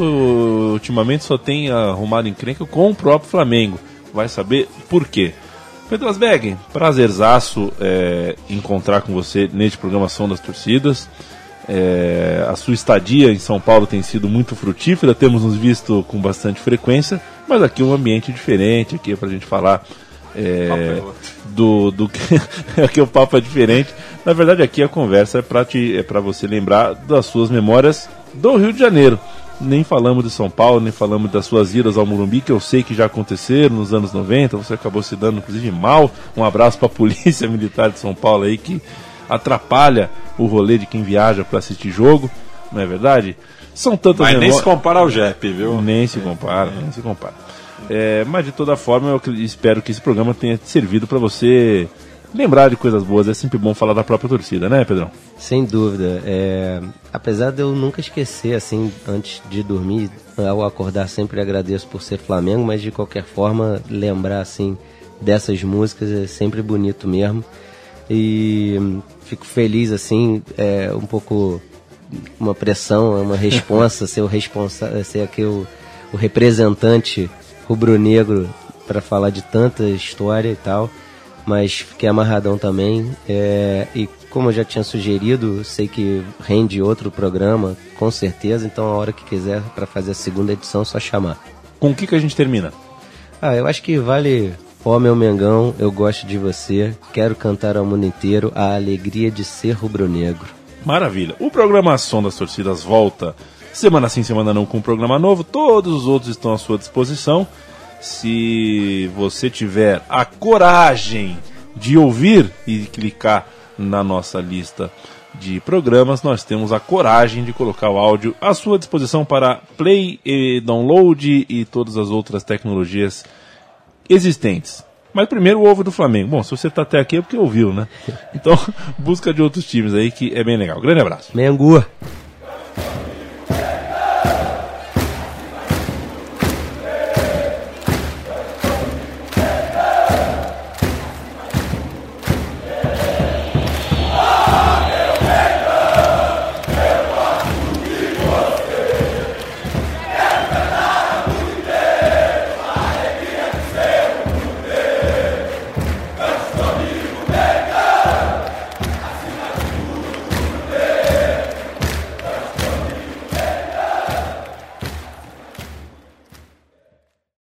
ultimamente só tem arrumado encrenca com o próprio Flamengo. Vai saber por quê. Pedro Asbeg, prazerzaço é, encontrar com você neste programação das torcidas. É, a sua estadia em São Paulo tem sido muito frutífera, temos nos visto com bastante frequência, mas aqui é um ambiente diferente, aqui é pra gente falar é, é do, do que aqui o papo é diferente. Na verdade, aqui a conversa é para é para você lembrar das suas memórias do Rio de Janeiro. Nem falamos de São Paulo, nem falamos das suas idas ao Morumbi, que eu sei que já aconteceram nos anos 90. Você acabou se dando, inclusive, mal. Um abraço para a Polícia Militar de São Paulo aí, que atrapalha o rolê de quem viaja para assistir jogo, não é verdade? São tantas Mas nem se compara ao Jep, viu? Nem se compara, nem se compara. É, mas de toda forma, eu espero que esse programa tenha servido para você lembrar de coisas boas. É sempre bom falar da própria torcida, né, Pedrão? Sem dúvida. É, apesar de eu nunca esquecer, assim, antes de dormir, ao acordar sempre agradeço por ser Flamengo, mas de qualquer forma, lembrar, assim, dessas músicas é sempre bonito mesmo. E fico feliz, assim, é um pouco uma pressão, uma responsa, ser o responsável, ser aqui o, o representante rubro-negro para falar de tanta história e tal mas fiquei amarradão também. é, e como eu já tinha sugerido, sei que rende outro programa, com certeza. Então, a hora que quiser para fazer a segunda edição, é só chamar. Com o que, que a gente termina? Ah, eu acho que vale. Ó, meu Mengão, eu gosto de você. Quero cantar ao mundo inteiro a alegria de ser rubro-negro. Maravilha. O programa Som das Torcidas volta semana sim, semana não com um programa novo. Todos os outros estão à sua disposição. Se você tiver a coragem de ouvir e clicar na nossa lista de programas, nós temos a coragem de colocar o áudio à sua disposição para play e download e todas as outras tecnologias existentes. Mas primeiro o ovo do Flamengo. Bom, se você está até aqui é porque ouviu, né? Então busca de outros times aí que é bem legal. Grande abraço. Mengu!